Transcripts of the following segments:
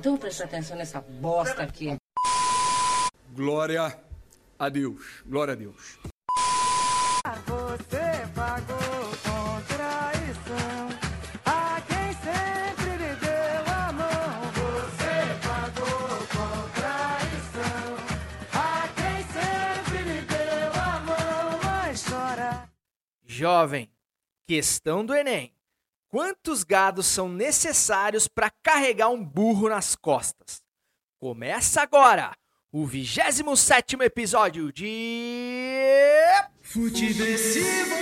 Então presta atenção nessa bosta aqui. Glória a Deus. Glória a Deus. Você pagou com traição a quem sempre lhe deu a mão. Você pagou com traição a quem sempre lhe deu a mão. Mas chora. Jovem, questão do Enem. Quantos gados são necessários para carregar um burro nas costas? Começa agora o 27 episódio de. Futeversivo.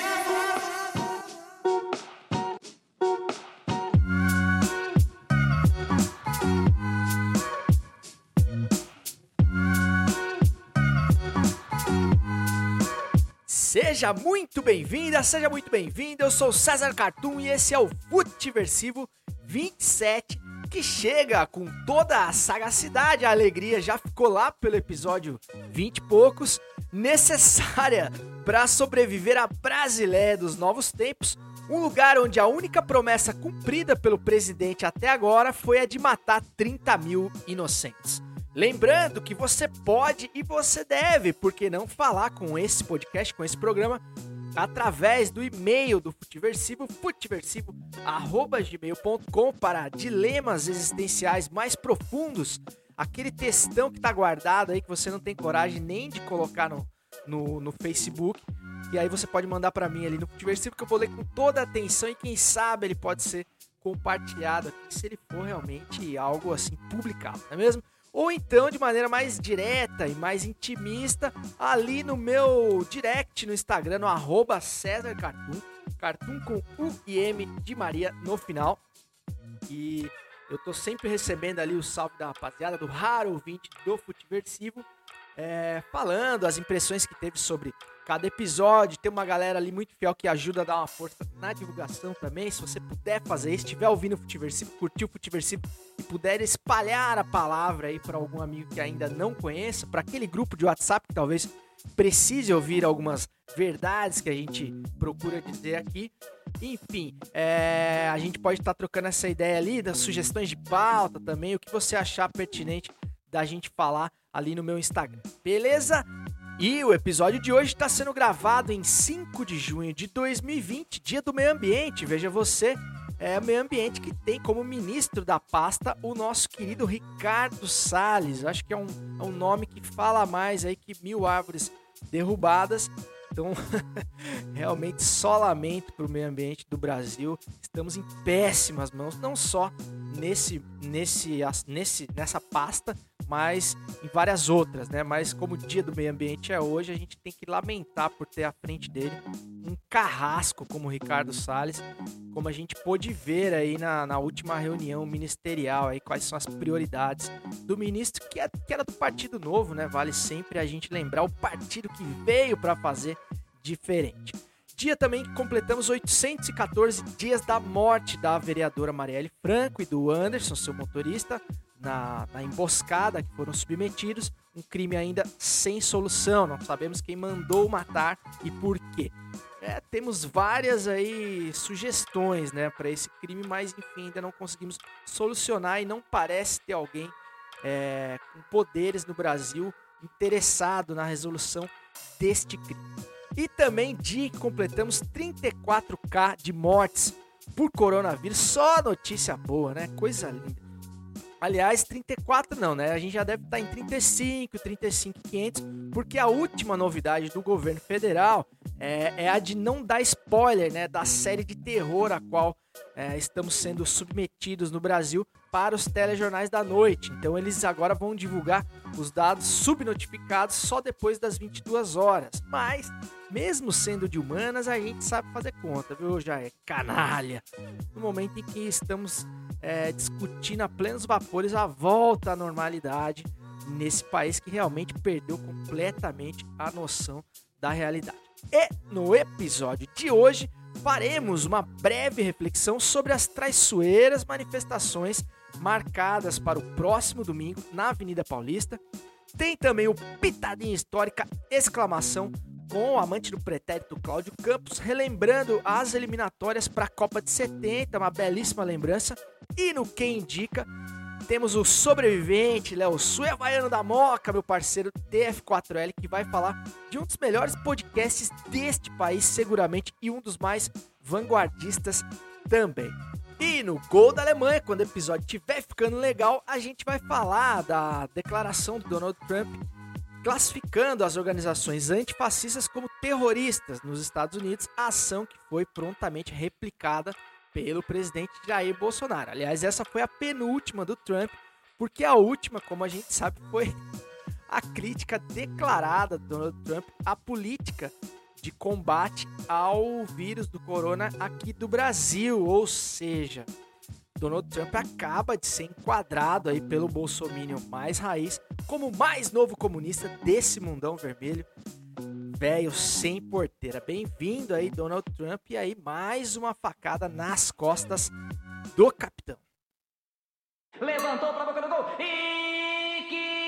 Seja muito bem-vinda, seja muito bem-vindo. Eu sou César Cartoon e esse é o Futiversivo 27, que chega com toda a sagacidade, a alegria, já ficou lá pelo episódio 20 e poucos, necessária para sobreviver à Brasileia dos novos tempos, um lugar onde a única promessa cumprida pelo presidente até agora foi a de matar 30 mil inocentes. Lembrando que você pode e você deve, porque não falar com esse podcast, com esse programa, através do e-mail do Futiversivo, futiversivo.gmail.com para dilemas existenciais mais profundos, aquele textão que tá guardado aí que você não tem coragem nem de colocar no, no, no Facebook. E aí você pode mandar para mim ali no Futiversivo que eu vou ler com toda a atenção e quem sabe ele pode ser compartilhado aqui se ele for realmente algo assim publicado, não é mesmo? Ou então de maneira mais direta e mais intimista ali no meu direct no Instagram, no arroba César Cartoon, com U e M de Maria no final. E eu tô sempre recebendo ali o salve da rapaziada, do raro ouvinte do Futiversivo, é, falando as impressões que teve sobre cada episódio. Tem uma galera ali muito fiel que ajuda a dar uma força na divulgação também. Se você puder fazer isso, estiver ouvindo o Futiversivo, curtiu o Futiversivo e puder espalhar a palavra aí para algum amigo que ainda não conheça, para aquele grupo de WhatsApp que talvez precise ouvir algumas verdades que a gente procura dizer aqui. Enfim, é, a gente pode estar tá trocando essa ideia ali, das sugestões de pauta também, o que você achar pertinente da gente falar ali no meu Instagram. Beleza? E o episódio de hoje está sendo gravado em 5 de junho de 2020, dia do meio ambiente. Veja você, é o meio ambiente que tem como ministro da pasta o nosso querido Ricardo Salles. Acho que é um, é um nome que fala mais aí que mil árvores derrubadas. Então, realmente só lamento para o meio ambiente do Brasil. Estamos em péssimas mãos, não só nesse, nesse, nesse, nessa pasta, mas em várias outras, né? Mas como o dia do meio ambiente é hoje, a gente tem que lamentar por ter à frente dele um carrasco como o Ricardo Salles, como a gente pôde ver aí na, na última reunião ministerial, aí quais são as prioridades do ministro, que, é, que era do Partido Novo, né? Vale sempre a gente lembrar o partido que veio para fazer diferente. Dia também que completamos 814 dias da morte da vereadora Marielle Franco e do Anderson, seu motorista, na, na, emboscada que foram submetidos, um crime ainda sem solução. Não sabemos quem mandou matar e por quê. É, temos várias aí sugestões, né, para esse crime, mas enfim ainda não conseguimos solucionar e não parece ter alguém é, com poderes no Brasil interessado na resolução deste crime. E também que completamos 34k de mortes por coronavírus. Só notícia boa, né? Coisa linda. Aliás, 34 não, né? A gente já deve estar em 35, 35,500, porque a última novidade do governo federal é, é, a de não dar spoiler, né? Da série de terror a qual é, estamos sendo submetidos no Brasil para os telejornais da noite. Então eles agora vão divulgar os dados subnotificados só depois das 22 horas. Mas, mesmo sendo de humanas, a gente sabe fazer conta, viu? Já é canalha. No momento em que estamos é, discutindo a plenos vapores a volta à normalidade nesse país que realmente perdeu completamente a noção da realidade. E no episódio de hoje faremos uma breve reflexão sobre as traiçoeiras manifestações marcadas para o próximo domingo na Avenida Paulista. Tem também o Pitadinha Histórica, exclamação, com o amante do pretérito Cláudio Campos, relembrando as eliminatórias para a Copa de 70, uma belíssima lembrança. E no Quem Indica, temos o sobrevivente, Léo Su Havaiano da Moca, meu parceiro TF4L, que vai falar de um dos melhores podcasts deste país, seguramente, e um dos mais vanguardistas também. E no Gol da Alemanha, quando o episódio estiver ficando legal, a gente vai falar da declaração do Donald Trump classificando as organizações antifascistas como terroristas nos Estados Unidos, ação que foi prontamente replicada pelo presidente Jair Bolsonaro. Aliás, essa foi a penúltima do Trump, porque a última, como a gente sabe, foi a crítica declarada do Donald Trump à política de combate ao vírus do corona aqui do Brasil, ou seja, Donald Trump acaba de ser enquadrado aí pelo Bolsonaro mais raiz como o mais novo comunista desse mundão vermelho, velho sem porteira. Bem-vindo aí, Donald Trump, e aí mais uma facada nas costas do capitão. Levantou pra boca do gol. E que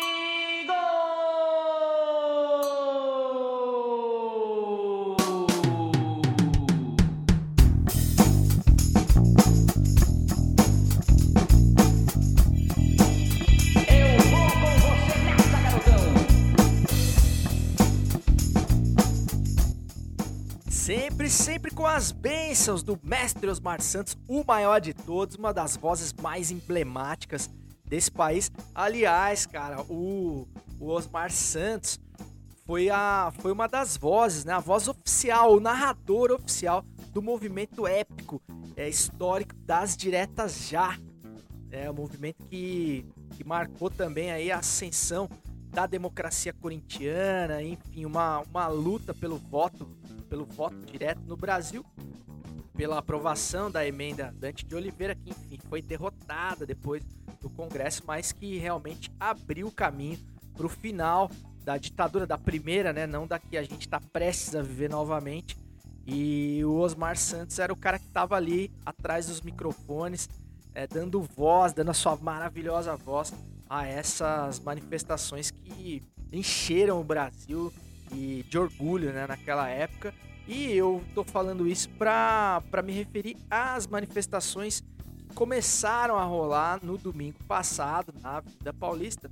Sempre, com as bênçãos do mestre Osmar Santos, o maior de todos, uma das vozes mais emblemáticas desse país. Aliás, cara, o, o Osmar Santos foi, a, foi uma das vozes, né? A voz oficial, o narrador oficial do movimento épico, é, histórico das diretas já. É um movimento que, que marcou também aí a ascensão da democracia corintiana, enfim, uma, uma luta pelo voto, pelo voto direto no Brasil, pela aprovação da emenda Dante de Oliveira, que enfim foi derrotada depois do Congresso, mas que realmente abriu o caminho para o final da ditadura da primeira, né? Não da que a gente está prestes a viver novamente. E o Osmar Santos era o cara que estava ali atrás dos microfones, é, dando voz, dando a sua maravilhosa voz a essas manifestações que encheram o Brasil e de orgulho né, naquela época. E eu tô falando isso para me referir às manifestações que começaram a rolar no domingo passado na Avenida Paulista.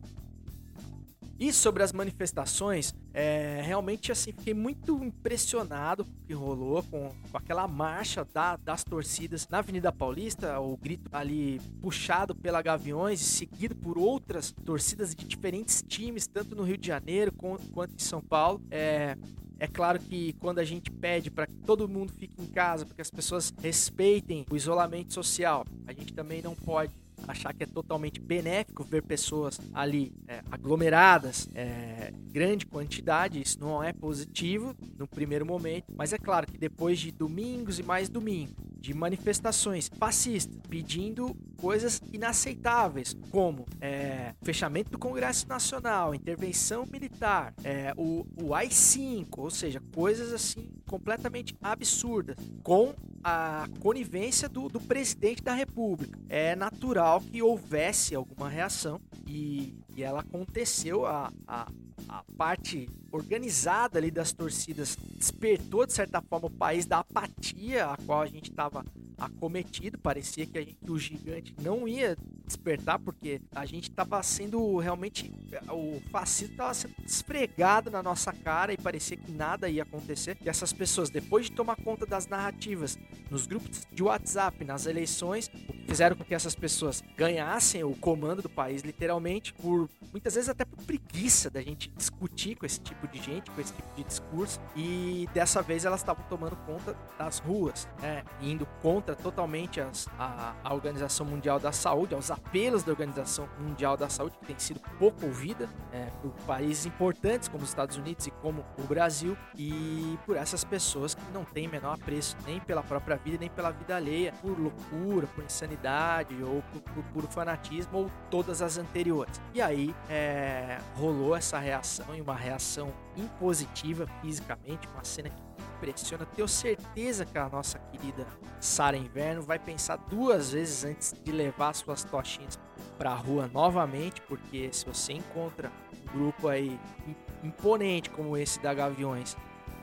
E sobre as manifestações, é, realmente assim, fiquei muito impressionado com o que rolou com, com aquela marcha da- das torcidas na Avenida Paulista, o grito ali puxado pela Gaviões e seguido por outras torcidas de diferentes times, tanto no Rio de Janeiro com- quanto em São Paulo. É, é claro que quando a gente pede para que todo mundo fique em casa, para que as pessoas respeitem o isolamento social, a gente também não pode achar que é totalmente benéfico ver pessoas ali é, aglomeradas, é, grande quantidade, isso não é positivo no primeiro momento, mas é claro que depois de domingos e mais domingos, de manifestações fascistas pedindo coisas inaceitáveis, como é, fechamento do Congresso Nacional, intervenção militar, é, o, o AI-5, ou seja, coisas assim completamente absurdas, com a conivência do, do presidente da República. É natural que houvesse alguma reação e, e ela aconteceu. A, a, a parte organizada ali das torcidas despertou, de certa forma, o país da apatia a qual a gente estava acometido. Parecia que, gente- que o gigante não ia despertar, porque a gente estava sendo realmente. O fascismo estava sendo esfregado na nossa cara e parecia que nada ia acontecer. E essas pessoas, depois de tomar conta das narrativas nos grupos de WhatsApp, nas eleições, fizeram com que essas pessoas ganhassem o comando do país, literalmente, por muitas vezes até por preguiça da gente discutir com esse tipo de gente, com esse tipo de discurso. E dessa vez elas estavam tomando conta das ruas, né? Indo contra totalmente as- a, a Organização Mundial da Saúde, aos apelos da Organização Mundial da Saúde, que tem sido pouco ouvida é, por países importantes como os Estados Unidos e como o Brasil, e por essas pessoas que não têm menor apreço nem pela própria vida, nem pela vida alheia, por loucura, por insanidade, ou por, por fanatismo, ou todas as anteriores. E aí é, rolou essa reação, e uma reação impositiva fisicamente, uma cena que impressiona. Tenho certeza que a nossa querida Sara Inverno vai pensar duas vezes antes de levar suas tochinhas pra rua novamente, porque se você encontra um grupo aí im- imponente como esse da Gaviões,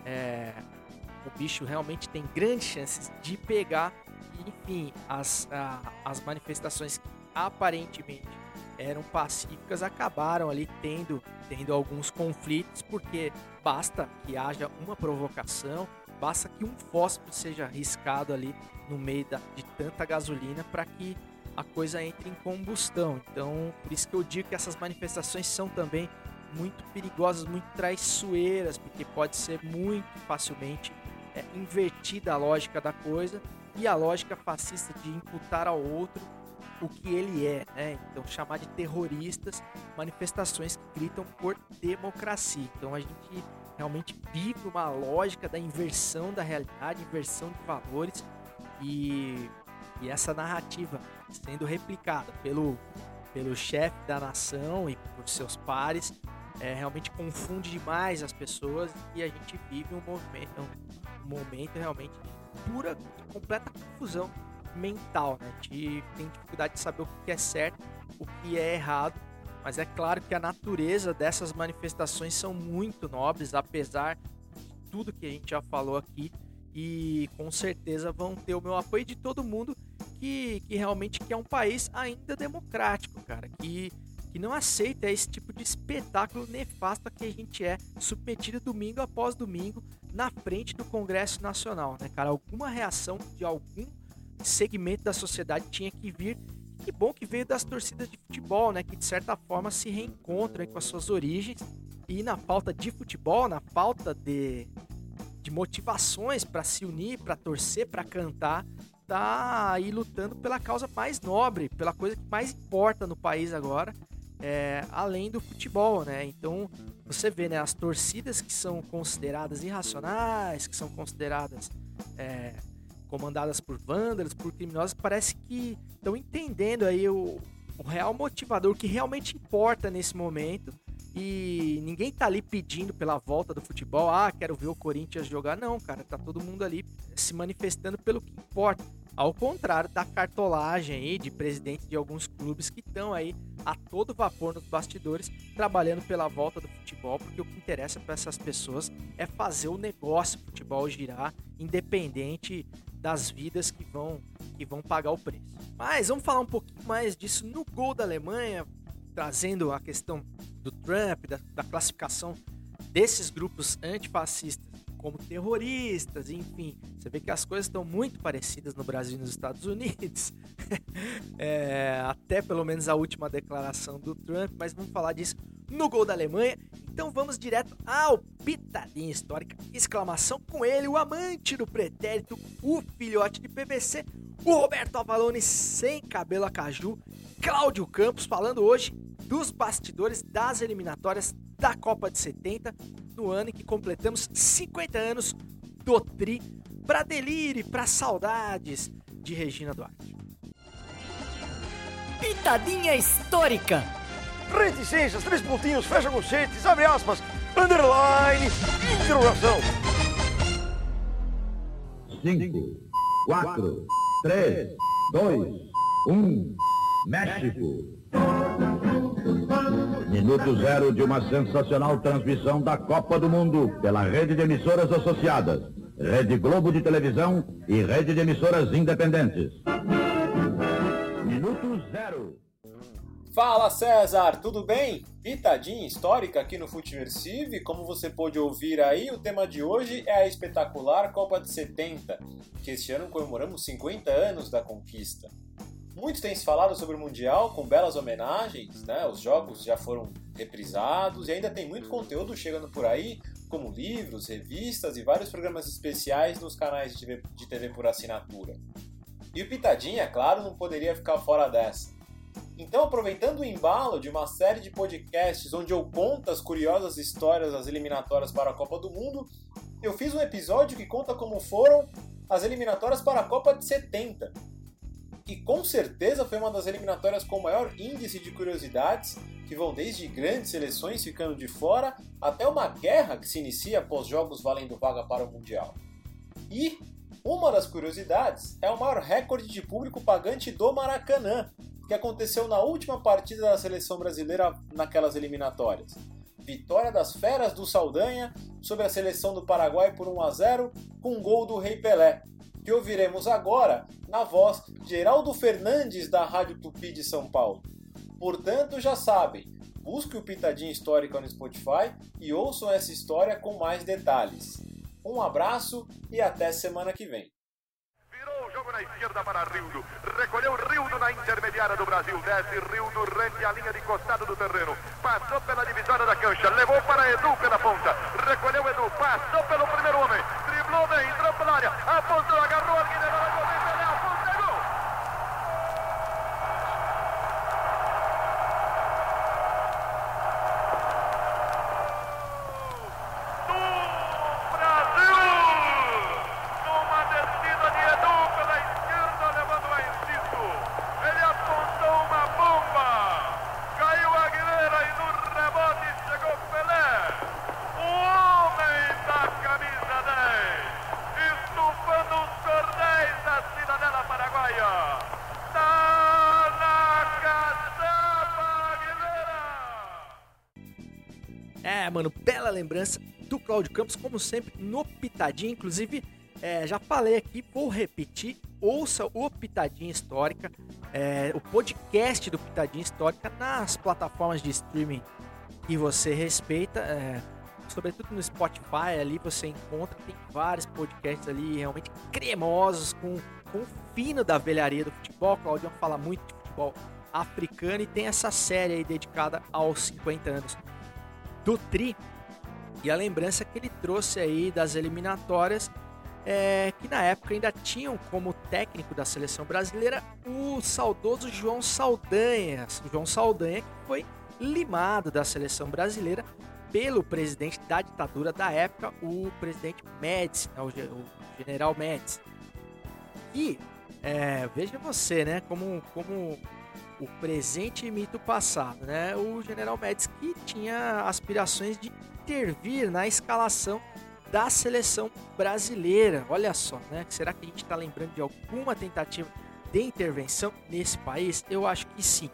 é, o bicho realmente tem grandes chances de pegar. Enfim, as, a- as manifestações que aparentemente eram pacíficas acabaram ali tendo, tendo alguns conflitos, porque basta que haja uma provocação, basta que um fósforo seja riscado ali no meio da, de tanta gasolina para que a coisa entre em combustão. Então, por isso que eu digo que essas manifestações são também muito perigosas, muito traiçoeiras, porque pode ser muito facilmente é, invertida a lógica da coisa e a lógica fascista de imputar ao outro o que ele é, né? Então chamar de terroristas manifestações que gritam por democracia. Então a gente realmente vive uma lógica da inversão da realidade, inversão de valores e, e essa narrativa sendo replicada pelo pelo chefe da nação e por seus pares é, realmente confunde demais as pessoas e a gente vive um movimento, um momento realmente de pura, completa confusão mental, né? Gente tem dificuldade de saber o que é certo, o que é errado, mas é claro que a natureza dessas manifestações são muito nobres, apesar de tudo que a gente já falou aqui, e com certeza vão ter o meu apoio de todo mundo que, que realmente quer um país ainda democrático, cara, que, que não aceita esse tipo de espetáculo nefasto que a gente é submetido domingo após domingo na frente do Congresso Nacional, né, cara? Alguma reação de algum segmento da sociedade tinha que vir. Que bom que veio das torcidas de futebol, né? Que de certa forma se reencontram com as suas origens. E na falta de futebol, na falta de, de motivações para se unir, para torcer, para cantar, tá aí lutando pela causa mais nobre, pela coisa que mais importa no país agora, é, além do futebol, né? Então você vê, né, as torcidas que são consideradas irracionais, que são consideradas é, comandadas por vândalos, por criminosos, parece que estão entendendo aí o, o real motivador, que realmente importa nesse momento. E ninguém tá ali pedindo pela volta do futebol, ah, quero ver o Corinthians jogar. Não, cara, tá todo mundo ali se manifestando pelo que importa. Ao contrário da cartolagem aí de presidentes de alguns clubes que estão aí a todo vapor nos bastidores, trabalhando pela volta do futebol, porque o que interessa para essas pessoas é fazer o negócio futebol girar, independente das vidas que vão que vão pagar o preço. Mas vamos falar um pouquinho mais disso no gol da Alemanha, trazendo a questão do Trump, da, da classificação desses grupos antifascistas como terroristas, enfim. Você vê que as coisas estão muito parecidas no Brasil e nos Estados Unidos. é, até pelo menos a última declaração do Trump, mas vamos falar disso no gol da Alemanha. Então vamos direto ao Pitadinha Histórica. Exclamação com ele, o amante do pretérito, o filhote de PVC, o Roberto Avalone sem cabelo a caju, Cláudio Campos falando hoje dos bastidores das eliminatórias da Copa de 70, no ano em que completamos 50 anos do Tri, para delírio, para saudades de Regina Duarte. Pitadinha histórica. reticências, três pontinhos, fecha conchetes, abre aspas, underline, interrogação. 5, 4, 3, 2, 1. México. Minuto zero de uma sensacional transmissão da Copa do Mundo pela rede de emissoras associadas, Rede Globo de Televisão e rede de emissoras independentes. Minuto zero. Fala César, tudo bem? Pitadinha histórica aqui no Futiversive. Como você pôde ouvir aí, o tema de hoje é a espetacular Copa de 70, que este ano comemoramos 50 anos da conquista. Muito tem se falado sobre o Mundial, com belas homenagens, né? Os jogos já foram reprisados e ainda tem muito conteúdo chegando por aí, como livros, revistas e vários programas especiais nos canais de TV, de TV por assinatura. E o Pitadinha, é claro, não poderia ficar fora dessa. Então, aproveitando o embalo de uma série de podcasts onde eu conto as curiosas histórias das eliminatórias para a Copa do Mundo, eu fiz um episódio que conta como foram as eliminatórias para a Copa de 70. E com certeza foi uma das eliminatórias com maior índice de curiosidades, que vão desde grandes seleções ficando de fora até uma guerra que se inicia após jogos valendo vaga para o Mundial. E uma das curiosidades é o maior recorde de público pagante do Maracanã, que aconteceu na última partida da seleção brasileira naquelas eliminatórias. Vitória das Feras do Saldanha sobre a seleção do Paraguai por 1 a 0 com um gol do Rei Pelé, que ouviremos agora na voz de Geraldo Fernandes da Rádio Tupi de São Paulo. Portanto, já sabem, busque o Pitadinha Histórica no Spotify e ouçam essa história com mais detalhes. Um abraço e até semana que vem. Virou o jogo na esquerda para Rildo. Recolheu Rildo na intermediária do Brasil. Desce Rildo rente a linha de costado do terreno. Passou pela divisória da cancha. Levou para Edu pela ponta. Recolheu Edu. Passou pelo primeiro homem. Driblou bem. Entrou pela área. Apontou. Agarrou alguém. Levou a Cláudio Campos, como sempre, no Pitadinha. Inclusive, é, já falei aqui, vou repetir. Ouça o Pitadinha Histórica, é, o podcast do Pitadinha Histórica nas plataformas de streaming que você respeita. é, sobretudo no Spotify, ali você encontra, tem vários podcasts ali realmente cremosos, com, com o fino da velharia do futebol. O Claudião fala muito de futebol africano e tem essa série aí dedicada aos 50 anos do Tri e a lembrança que ele trouxe aí das eliminatórias é, que na época ainda tinham como técnico da seleção brasileira o saudoso João Saldanha. João Saldanha que foi limado da seleção brasileira pelo presidente da ditadura da época, o presidente Médici, né, o general Médici. E é, veja você, né, como, como o presente imita o passado, né? O General Médici que tinha aspirações de intervir na escalação da seleção brasileira. Olha só, né? Será que a gente está lembrando de alguma tentativa de intervenção nesse país? Eu acho que sim.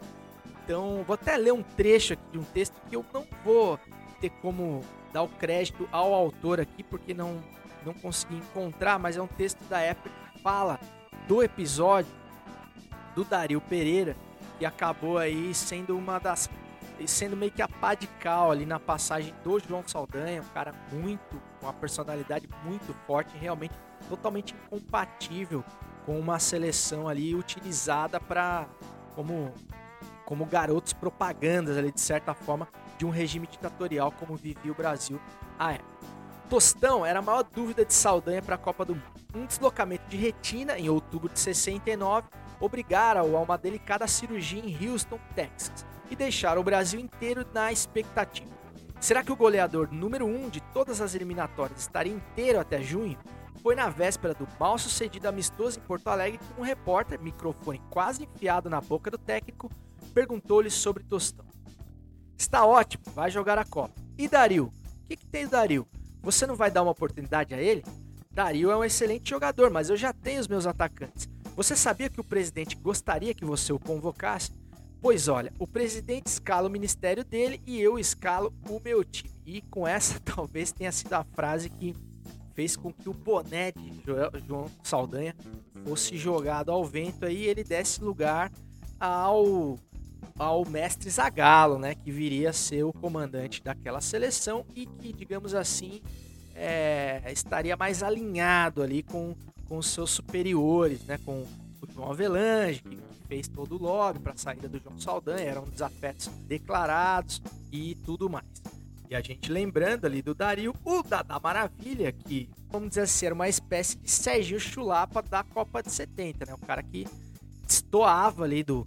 Então, vou até ler um trecho aqui de um texto que eu não vou ter como dar o crédito ao autor aqui, porque não, não consegui encontrar, mas é um texto da época que fala do episódio do Dario Pereira, que acabou aí sendo uma das sendo meio que a pá de cal ali na passagem do João Saldanha, um cara muito com uma personalidade muito forte, realmente totalmente incompatível com uma seleção ali utilizada para como como garotos propagandas ali de certa forma de um regime ditatorial como vivia o Brasil à época. Tostão era a maior dúvida de Saldanha para a Copa do Mundo. Um deslocamento de retina em outubro de 69 obrigara-o a uma delicada cirurgia em Houston, Texas, e deixaram o Brasil inteiro na expectativa. Será que o goleador número 1 um de todas as eliminatórias estaria inteiro até junho? Foi na véspera do mal sucedido amistoso em Porto Alegre que um repórter, microfone quase enfiado na boca do técnico, perguntou-lhe sobre Tostão. Está ótimo, vai jogar a Copa. E Dario? O que, que tem Dario? Você não vai dar uma oportunidade a ele? Dario é um excelente jogador, mas eu já tenho os meus atacantes. Você sabia que o presidente gostaria que você o convocasse? Pois olha, o presidente escala o ministério dele e eu escalo o meu time. E com essa talvez tenha sido a frase que fez com que o boné de João Saldanha fosse jogado ao vento aí e ele desse lugar ao ao mestre Zagallo, né, que viria a ser o comandante daquela seleção e que, digamos assim, é, estaria mais alinhado ali com, com seus superiores, né, com o João Avelange, que fez todo o lobby para a saída do João Saldanha, eram desafetos declarados e tudo mais. E a gente lembrando ali do Dario, o Dada Maravilha, que, vamos dizer assim, era uma espécie de Serginho Chulapa da Copa de 70, né? O cara que destoava ali do,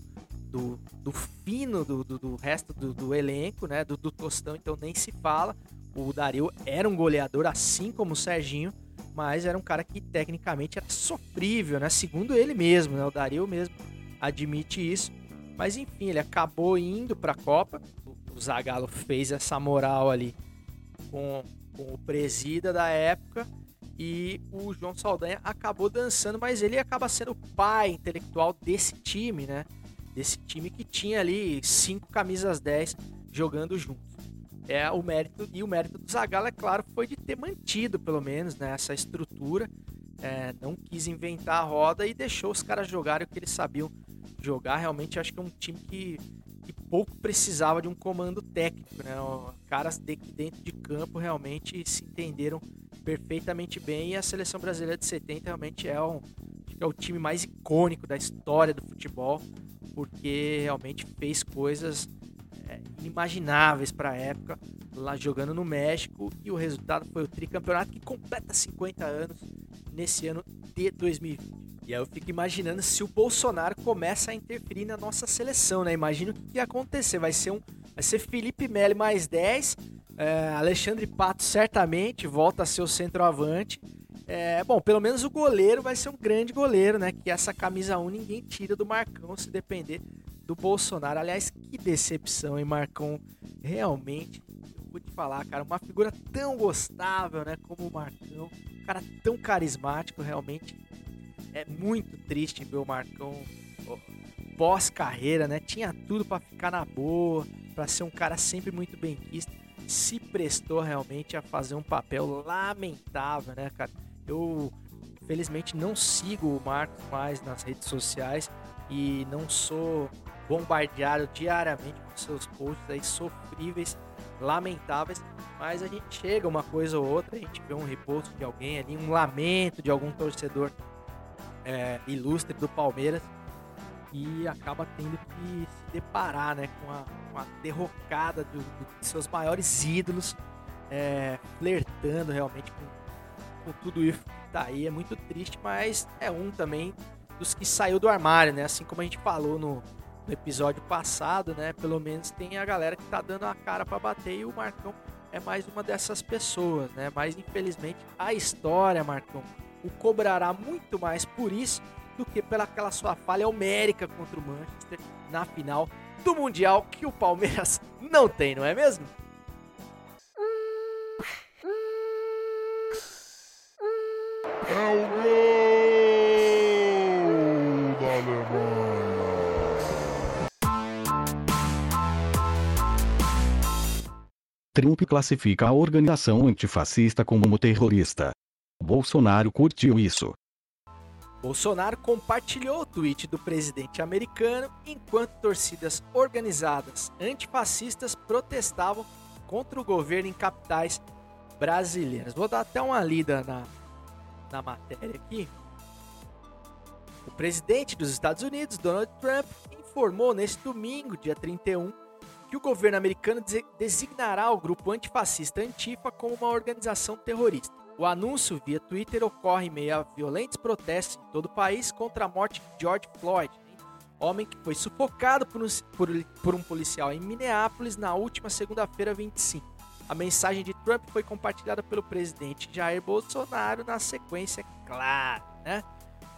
do, do fino do, do, do resto do, do elenco, né? Do, do Tostão, então nem se fala. O Dario era um goleador, assim como o Serginho, mas era um cara que tecnicamente era sofrível, né? Segundo ele mesmo, né? O Dario mesmo admite isso. Mas enfim, ele acabou indo para a Copa. O- Zagallo fez essa moral ali com, com o presida da época e o João Saldanha acabou dançando, mas ele acaba sendo o pai intelectual desse time, né? Desse time que tinha ali cinco camisas 10 jogando juntos. É o mérito e o mérito do Zagallo, é claro, foi de ter mantido pelo menos né, essa estrutura, é, não quis inventar a roda e deixou os caras jogarem o que eles sabiam jogar. Realmente acho que é um time que que pouco precisava de um comando técnico, né? Caras de, dentro de campo realmente se entenderam perfeitamente bem e a seleção brasileira de 70 realmente é, um, é o time mais icônico da história do futebol, porque realmente fez coisas é, inimagináveis para a época, lá jogando no México, e o resultado foi o tricampeonato que completa 50 anos nesse ano de 2020. E aí eu fico imaginando se o Bolsonaro começa a interferir na nossa seleção, né? Imagina o que que ia acontecer. Vai ser um. Vai ser Felipe Melo mais 10. é, Alexandre Pato certamente volta a ser o centroavante. É, bom, pelo menos o goleiro vai ser um grande goleiro, né? Que essa camisa 1 ninguém tira do Marcão se depender do Bolsonaro. Aliás, que decepção, hein, Marcão? Realmente, eu vou te falar, cara, uma figura tão gostável, né? Como o Marcão, cara tão carismático, realmente é muito triste ver o Marcão pós-carreira, né? Tinha tudo pra ficar na boa, pra ser um cara sempre muito bem quisto. Se prestou realmente a fazer um papel lamentável, né, cara? Eu, felizmente, não sigo o Marcos mais nas redes sociais e não sou bombardeado diariamente com seus posts aí sofríveis, lamentáveis, mas a gente chega uma coisa ou outra, a gente vê um reposto de alguém ali, um lamento de algum torcedor é, ilustre do Palmeiras e acaba tendo que se deparar né, com, a, com a derrocada do- do- de seus maiores ídolos, é, flertando realmente com, com tudo isso que tá aí. É muito triste, mas é um também dos que saiu do armário, né? Assim como a gente falou no, no episódio passado, né? Pelo menos tem a galera que tá dando a cara para bater e o Marcão é mais uma dessas pessoas, né? Mas infelizmente a história, Marcão, o cobrará muito mais por isso do que pela aquela sua falha homérica contra o Manchester na final do Mundial que o Palmeiras não tem, não é mesmo? Trump classifica a organização antifascista como terrorista. Bolsonaro curtiu isso. Bolsonaro compartilhou o tweet do presidente americano enquanto torcidas organizadas antifascistas protestavam contra o governo em capitais brasileiras. Vou dar até uma lida na, na matéria aqui. O presidente dos Estados Unidos, Donald Trump, informou neste domingo, dia 31, que o governo americano designará o grupo antifascista Antifa como uma organização terrorista. O anúncio via Twitter ocorre em meio a violentos protestos em todo o país contra a morte de George Floyd, homem que foi sufocado por um, por, por um policial em Minneapolis na última segunda-feira 25. A mensagem de Trump foi compartilhada pelo presidente Jair Bolsonaro na sequência, claro, né?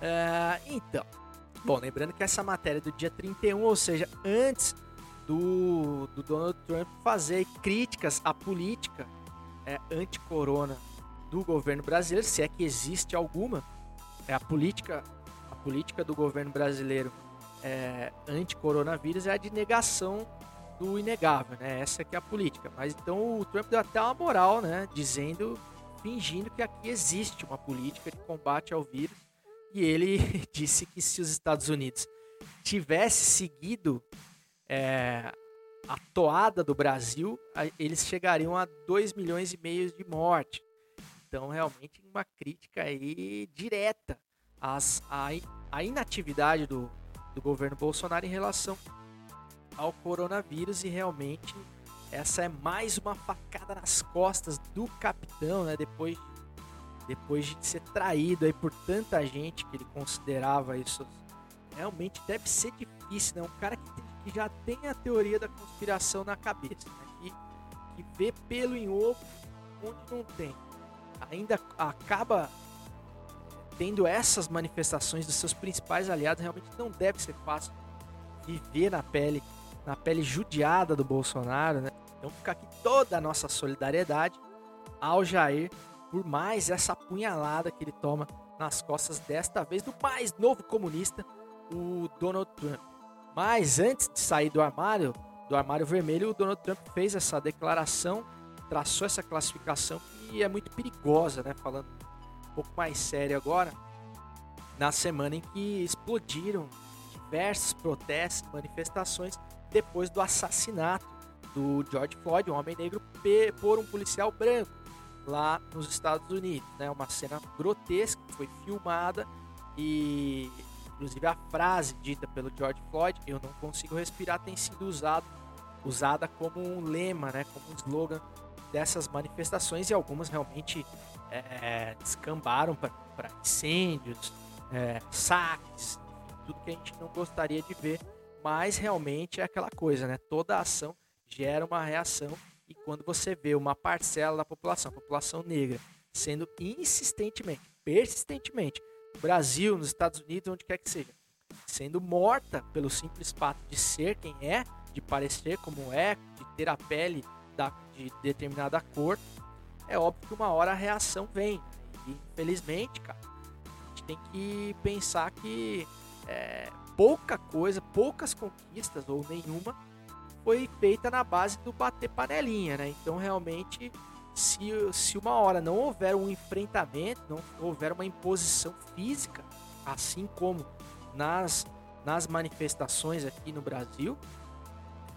Ah, então, bom, lembrando que essa matéria é do dia 31, ou seja, antes do, do Donald Trump fazer críticas à política é, anti-corona do governo brasileiro, se é que existe alguma, é a política, a política do governo brasileiro é, anti-coronavírus é a de negação do inegável, né? Essa que é a política. Mas então o Trump deu até uma moral, né? Dizendo, fingindo que aqui existe uma política de combate ao vírus. E ele disse que se os Estados Unidos tivesse seguido é, a toada do Brasil, eles chegariam a 2 milhões e meio de mortes. Então, realmente, uma crítica aí direta às, à, à inatividade do, do governo Bolsonaro em relação ao coronavírus e realmente essa é mais uma facada nas costas do capitão, né? Depois, depois de ser traído aí por tanta gente que ele considerava isso. Realmente deve ser difícil, né? Um cara que, já tem a teoria da conspiração na cabeça, né? Que, que vê pelo em ovo onde não tem. Ainda acaba tendo essas manifestações dos seus principais aliados, realmente não deve ser fácil viver na pele, na pele judiada do Bolsonaro, né? Então fica aqui toda a nossa solidariedade ao Jair por mais essa apunhalada que ele toma nas costas desta vez do mais novo comunista, o Donald Trump. Mas antes de sair do armário, do armário vermelho, o Donald Trump fez essa declaração, traçou essa classificação que é muito perigosa, né? Falando um pouco mais sério agora, na semana em que explodiram diversos protestos, manifestações depois do assassinato do George Floyd, um homem negro, por um policial branco lá nos Estados Unidos. Né? Uma cena grotesca que foi filmada e inclusive a frase dita pelo George Floyd, eu não consigo respirar, tem sido usado, usada como um lema, né? como um slogan dessas manifestações e algumas realmente é, descambaram para incêndios, é, saques, tudo que a gente não gostaria de ver, mas realmente é aquela coisa, né? Toda ação gera uma reação e quando você vê uma parcela da população, população negra, sendo insistentemente, persistentemente, Brasil, nos Estados Unidos, onde quer que seja, sendo morta pelo simples fato de ser quem é, de parecer como é, de ter a pele da, de determinada cor, é óbvio que uma hora a reação vem. E infelizmente, cara, a gente tem que pensar que é, pouca coisa, poucas conquistas ou nenhuma foi feita na base do bater panelinha, né? Então realmente se, se uma hora não houver um enfrentamento, não houver uma imposição física, assim como nas, nas manifestações aqui no Brasil,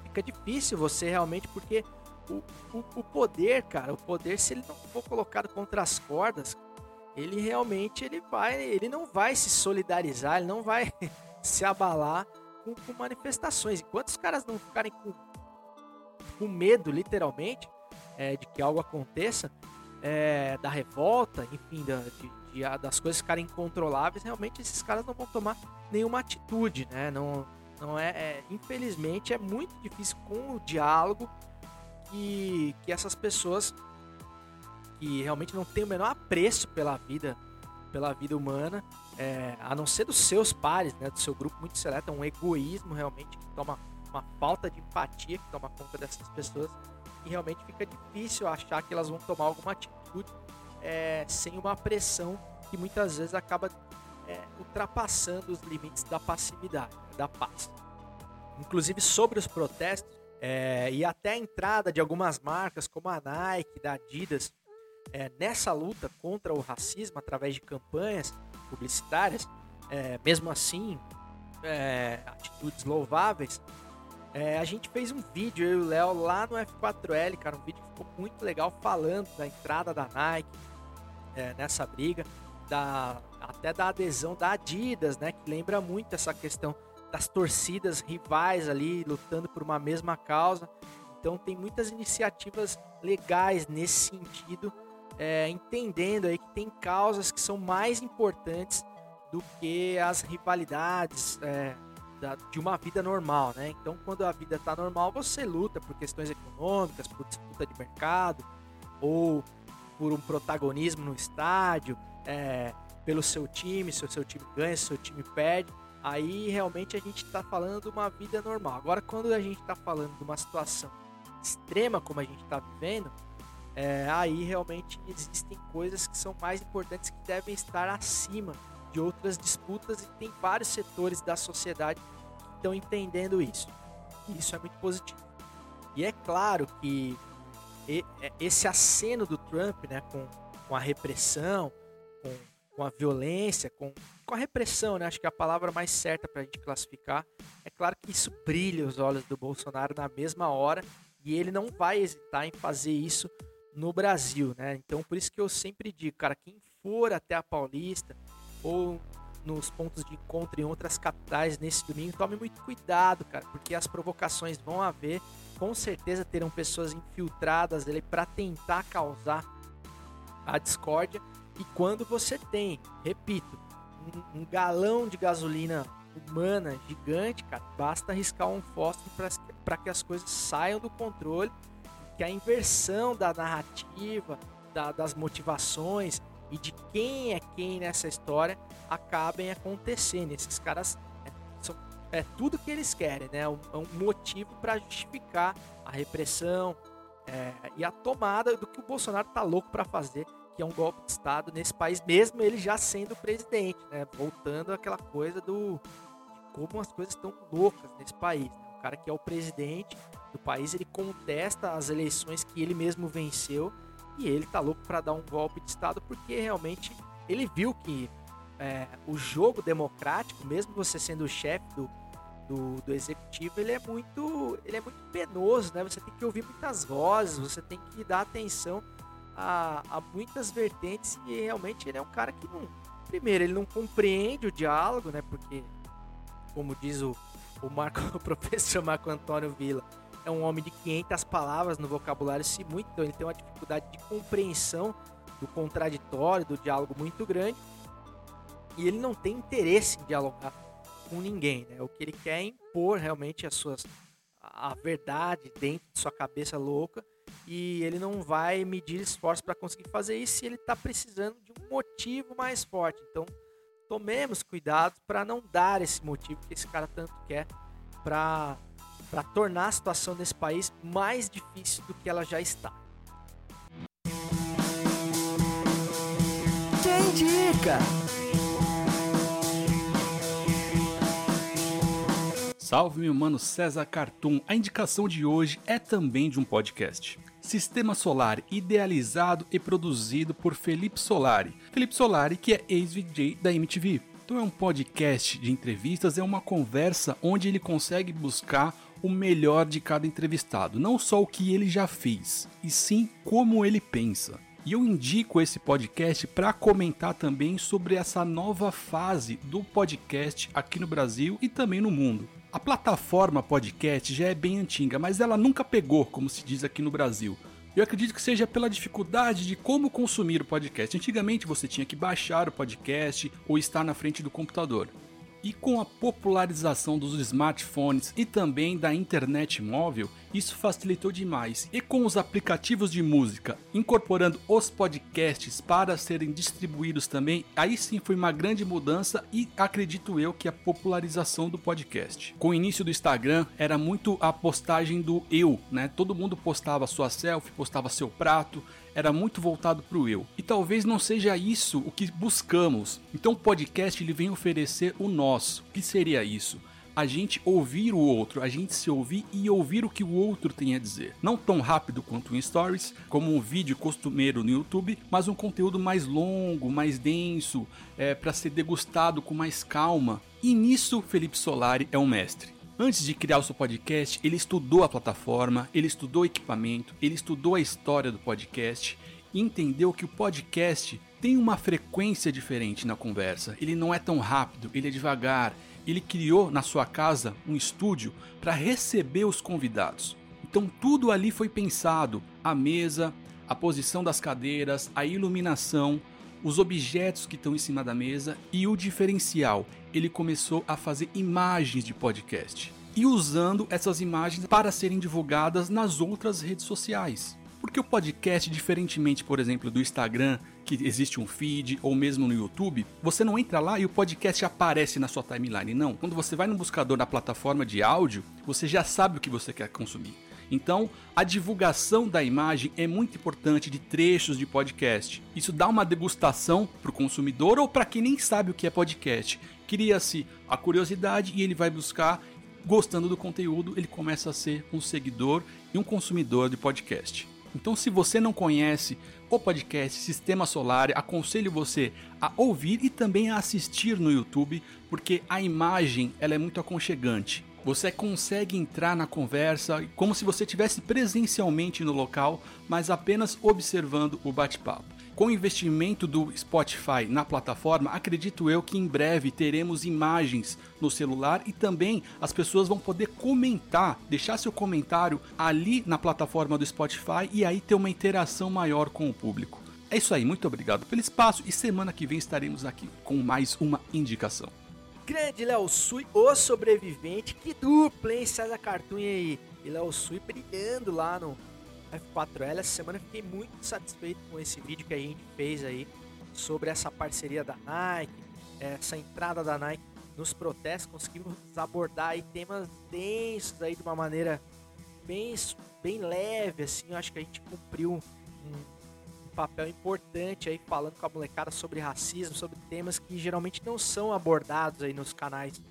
fica difícil você realmente, porque o, o, o poder, cara, o poder, se ele não for colocado contra as cordas, ele realmente ele vai, ele não vai se solidarizar, ele não vai se abalar com, com manifestações. Enquanto os caras não ficarem com, com medo, literalmente, é, de que algo aconteça, é, da revolta, enfim, da, de, de- das coisas ficarem incontroláveis, realmente esses caras não vão tomar nenhuma atitude, né? Não, não é, é- infelizmente é muito difícil com o diálogo que, que essas pessoas que realmente não têm o menor apreço pela vida, pela vida humana, é, a não ser dos seus pares, né, do seu grupo muito seleto, é um egoísmo realmente que toma uma falta de empatia que toma conta dessas pessoas e realmente fica difícil achar que elas vão tomar alguma atitude é, sem uma pressão que muitas vezes acaba é, ultrapassando os limites da passividade, da paz. Inclusive sobre os protestos é, e até a entrada de algumas marcas como a Nike, da Adidas, é, nessa luta contra o racismo através de campanhas publicitárias, é, mesmo assim, é, atitudes louváveis, é, a gente fez um vídeo, eu e o Léo, lá no F4L, cara, um vídeo que ficou muito legal falando da entrada da Nike é, nessa briga, da, até da adesão da Adidas, né, que lembra muito essa questão das torcidas rivais ali lutando por uma mesma causa. Então tem muitas iniciativas legais nesse sentido, é, entendendo aí que tem causas que são mais importantes do que as rivalidades é, da- de uma vida normal, né? Então, quando a vida está normal, você luta por questões econômicas, por disputa de mercado, ou por um protagonismo no estádio, é, pelo seu time, se o seu time ganha, se o seu time perde. Aí realmente a gente está falando de uma vida normal. Agora, quando a gente está falando de uma situação extrema como a gente está vivendo, é, aí realmente existem coisas que são mais importantes que devem estar acima de outras disputas e tem vários setores da sociedade que estão entendendo isso. E isso é muito positivo. E é claro que é- esse aceno do Trump, né, com, com a repressão, com, com a violência, com, com a repressão, né, acho que é a palavra mais certa para a gente classificar, é claro que isso brilha os olhos do Bolsonaro na mesma hora e ele não vai hesitar em fazer isso no Brasil, né? Então por isso que eu sempre digo, cara, quem for até a Paulista ou nos pontos de encontro em outras capitais nesse domingo, tome muito cuidado, cara, porque as provocações vão haver, com certeza terão pessoas infiltradas ali para tentar causar a discórdia. E quando você tem, repito, um, um galão de gasolina humana gigante, cara, basta arriscar um fósforo para que as coisas saiam do controle, que a inversão da narrativa, da- das motivações e de quem é quem nessa história acabem acontecendo. Esses caras é, são, é tudo que eles querem, né? É um, é motivo para justificar a repressão é, e a tomada do que o Bolsonaro tá louco para fazer, que é um golpe de Estado nesse país, mesmo ele já sendo presidente, né? Voltando àquela coisa do como as coisas estão loucas nesse país. né? O cara que é o presidente do país, ele contesta as eleições que ele mesmo venceu e ele tá louco para dar um golpe de Estado porque realmente ele viu que é, o jogo democrático, mesmo você sendo o chefe do, do, do executivo, ele é muito ele é muito penoso, né? Você tem que ouvir muitas vozes, você tem que dar atenção a, a muitas vertentes e realmente ele é um cara que não primeiro ele não compreende o diálogo, né? Porque como diz o, o, Marco, o professor Marco Antônio Villa, é um homem de 500 palavras no vocabulário, se muito, então ele tem uma dificuldade de compreensão do contraditório, do diálogo muito grande, e ele não tem interesse em dialogar com ninguém, né? O que ele quer é impor realmente as suas a verdade dentro de sua cabeça louca e ele não vai medir esforços para conseguir fazer isso ele está precisando de um motivo mais forte. Então, tomemos cuidado para não dar esse motivo que esse cara tanto quer para para tornar a situação desse país mais difícil do que ela já está. Quem indica? Salve meu mano César Cartoon. A indicação de hoje é também de um podcast. Sistema Solar, idealizado e produzido por Felipe Solari. Felipe Solari, que é ex-VJ da MTV. Então é um podcast de entrevistas, é uma conversa onde ele consegue buscar o melhor de cada entrevistado, não só o que ele já fez, e sim como ele pensa. E eu indico esse podcast para comentar também sobre essa nova fase do podcast aqui no Brasil e também no mundo. A plataforma podcast já é bem antiga, mas ela nunca pegou, como se diz aqui no Brasil. Eu acredito que seja pela dificuldade de como consumir o podcast. Antigamente você tinha que baixar o podcast ou estar na frente do computador. E com a popularização dos smartphones e também da internet móvel, isso facilitou demais. E com os aplicativos de música incorporando os podcasts para serem distribuídos também, aí sim foi uma grande mudança e acredito eu que a popularização do podcast. Com o início do Instagram era muito a postagem do eu, né? Todo mundo postava sua selfie, postava seu prato, era muito voltado para o eu. E talvez não seja isso o que buscamos. Então o podcast ele vem oferecer o nosso. O que seria isso? A gente ouvir o outro, a gente se ouvir e ouvir o que o outro tem a dizer. Não tão rápido quanto um stories, como um vídeo costumeiro no YouTube, mas um conteúdo mais longo, mais denso, é, para ser degustado com mais calma. E nisso Felipe Solari é um mestre. Antes de criar o seu podcast, ele estudou a plataforma, ele estudou o equipamento, ele estudou a história do podcast e entendeu que o podcast tem uma frequência diferente na conversa. Ele não é tão rápido, ele é devagar, ele criou na sua casa um estúdio para receber os convidados. Então tudo ali foi pensado: a mesa, a posição das cadeiras, a iluminação, os objetos que estão em cima da mesa e o diferencial. Ele começou a fazer imagens de podcast e usando essas imagens para serem divulgadas nas outras redes sociais. Porque o podcast, diferentemente, por exemplo, do Instagram, que existe um feed, ou mesmo no YouTube, você não entra lá e o podcast aparece na sua timeline. Não. Quando você vai no buscador na plataforma de áudio, você já sabe o que você quer consumir. Então, a divulgação da imagem é muito importante de trechos de podcast. Isso dá uma degustação para o consumidor ou para quem nem sabe o que é podcast. Cria-se a curiosidade e ele vai buscar. Gostando do conteúdo, ele começa a ser um seguidor e um consumidor de podcast. Então, se você não conhece o podcast Sistema Solar, aconselho você a ouvir e também a assistir no YouTube, porque a imagem ela é muito aconchegante. Você consegue entrar na conversa como se você estivesse presencialmente no local, mas apenas observando o bate-papo. Com o investimento do Spotify na plataforma, acredito eu que em breve teremos imagens no celular e também as pessoas vão poder comentar, deixar seu comentário ali na plataforma do Spotify e aí ter uma interação maior com o público. É isso aí, muito obrigado pelo espaço e semana que vem estaremos aqui com mais uma indicação. Grande Léo Sui, o sobrevivente, que dupla, hein? César Cartoon aí. E Léo Sui brilhando lá no, F4L. Essa semana fiquei muito satisfeito com esse vídeo que a gente fez aí sobre essa parceria da Nike, essa entrada da Nike nos protestos. Conseguimos abordar aí temas densos aí de uma maneira bem, bem leve, assim. Eu acho que a gente cumpriu um, um papel importante aí falando com a molecada sobre racismo, sobre temas que geralmente não são abordados aí nos canais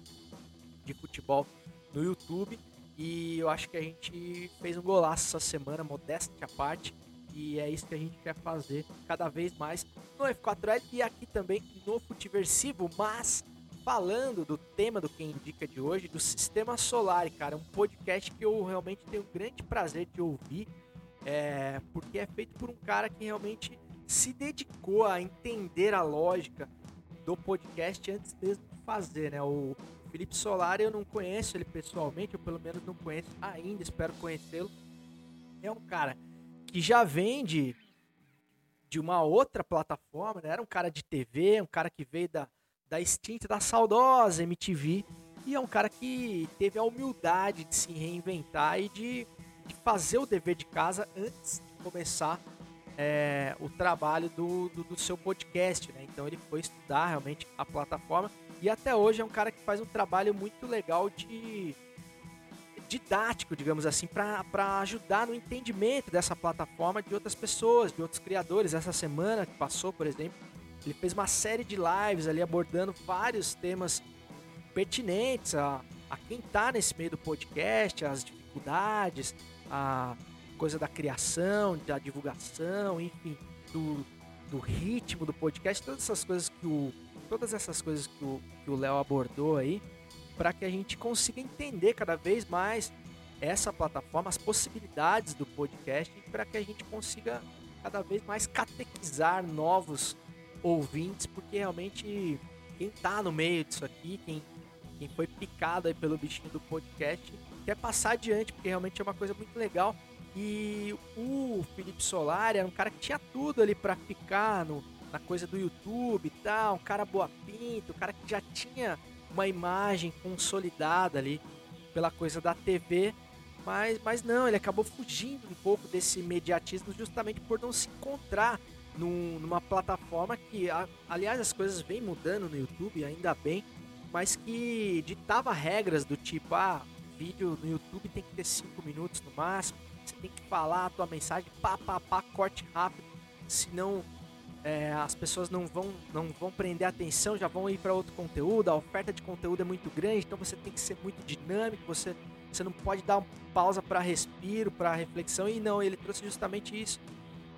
de futebol no YouTube. E eu acho que a gente fez um golaço essa semana, modéstia à parte. E é isso que a gente quer fazer cada vez mais no F4L e aqui também no Futiversivo. Mas falando do tema do Quem Indica de hoje, do Sistema Solar, cara. Um podcast que eu realmente tenho grande prazer de ouvir, é, porque é feito por um cara que realmente se dedicou a entender a lógica do podcast antes mesmo de fazer, né? O Felipe Solari eu não conheço ele pessoalmente, ou pelo menos não conheço ainda, espero conhecê-lo. É um cara que já vende de uma outra plataforma, né? Era um cara de TV, um cara que veio da, da extinta, da saudosa MTV, e é um cara que teve a humildade de se reinventar e de, de fazer o dever de casa antes de começar é, o trabalho do, do, do, seu podcast, né? Então ele foi estudar realmente a plataforma e até hoje é um cara que faz um trabalho muito legal de didático, digamos assim, para ajudar no entendimento dessa plataforma de outras pessoas, de outros criadores. Essa semana que passou, por exemplo, ele fez uma série de lives ali abordando vários temas pertinentes a, a quem está nesse meio do podcast, as dificuldades, a coisa da criação, da divulgação, enfim, do, do ritmo do podcast, todas essas coisas que o todas essas coisas que o Léo abordou aí para que a gente consiga entender cada vez mais essa plataforma, as possibilidades do podcast para que a gente consiga cada vez mais catequizar novos ouvintes, porque realmente quem tá no meio disso aqui, quem, quem foi picado aí pelo bichinho do podcast, quer passar adiante, porque realmente é uma coisa muito legal. E o Felipe Solari era um cara que tinha tudo ali para ficar no, na coisa do YouTube e tal, um cara boa pinta, um cara que já tinha uma imagem consolidada ali pela coisa da TV, mas, mas não, ele acabou fugindo um pouco desse mediatismo justamente por não se encontrar num, numa plataforma que, aliás, as coisas vêm mudando no YouTube, ainda bem, mas que ditava regras do tipo, ah, vídeo no YouTube tem que ter 5 minutos no máximo, você tem que falar a tua mensagem, pá, pá, pá, corte rápido, senão é, as pessoas não vão, não vão prender atenção, já vão ir para outro conteúdo, a oferta de conteúdo é muito grande, então você tem que ser muito dinâmico, você, você não pode dar pausa para respiro, para reflexão, e não, ele trouxe justamente isso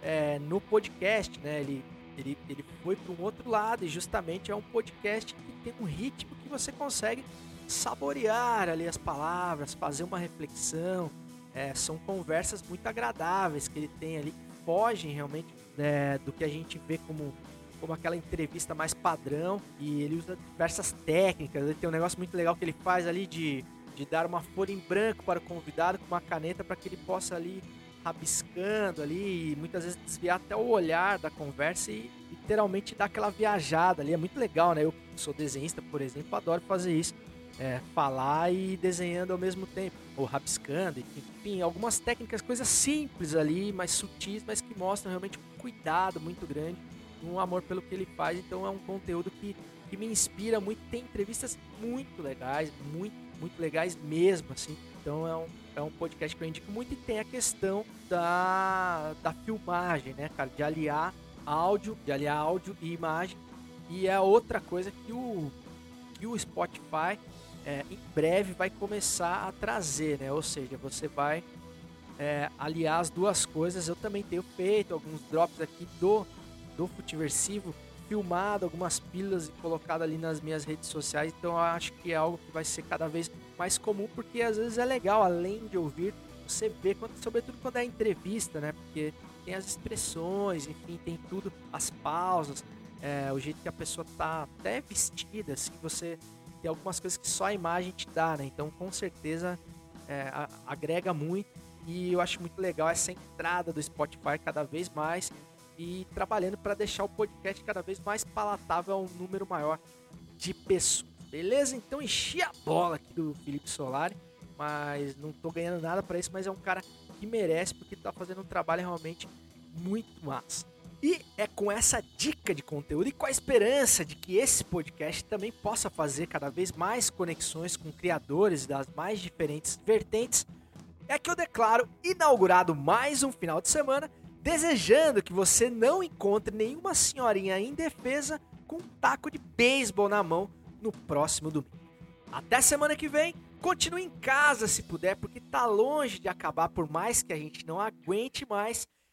é, no podcast, né? Ele, ele, ele foi para um outro lado, e justamente é um podcast que tem um ritmo que você consegue saborear ali as palavras, fazer uma reflexão, é, são conversas muito agradáveis que ele tem ali, que fogem realmente né, do que a gente vê como, como aquela entrevista mais padrão. E ele usa diversas técnicas. Ele tem um negócio muito legal que ele faz ali de, de dar uma folha em branco para o convidado com uma caneta para que ele possa ali rabiscando ali e muitas vezes desviar até o olhar da conversa e literalmente dar aquela viajada ali. É muito legal, né? Eu sou desenhista, por exemplo, adoro fazer isso. É, falar e desenhando ao mesmo tempo, ou rabiscando, enfim, algumas técnicas, coisas simples ali, mais sutis, mas que mostram realmente um cuidado muito grande, um amor pelo que ele faz. Então é um conteúdo que, que me inspira muito. Tem entrevistas muito legais, muito, muito legais mesmo, assim. Então é um, é um podcast que eu indico muito e tem a questão da, da filmagem, né, cara? De aliar áudio, de aliar áudio e imagem. E é outra coisa que o, que o Spotify é, em breve vai começar a trazer, né? Ou seja, você vai é, aliar as duas coisas. Eu também tenho feito alguns drops aqui do, do Futiversivo, filmado algumas pílulas e colocado ali nas minhas redes sociais. Então eu acho que é algo que vai ser cada vez mais comum, porque às vezes é legal, além de ouvir, você vê, quando, sobretudo quando é entrevista, né? Porque tem as expressões, enfim, tem tudo, as pausas, é, o jeito que a pessoa tá até vestida, assim, você tem algumas coisas que só a imagem te dá, né? Então, com certeza, é, agrega muito. E eu acho muito legal essa entrada do Spotify cada vez mais e trabalhando para deixar o podcast cada vez mais palatável a um número maior de pessoas. Beleza? Então enchi a bola aqui do Felipe Solari, mas não tô ganhando nada para isso, mas é um cara que merece porque tá fazendo um trabalho realmente muito massa. E é com essa dica de conteúdo e com a esperança de que esse podcast também possa fazer cada vez mais conexões com criadores das mais diferentes vertentes, é que eu declaro inaugurado mais um final de semana, desejando que você não encontre nenhuma senhorinha indefesa com um taco de beisebol na mão no próximo domingo. Até semana que vem, continue em casa se puder, porque tá longe de acabar por mais que a gente não aguente mais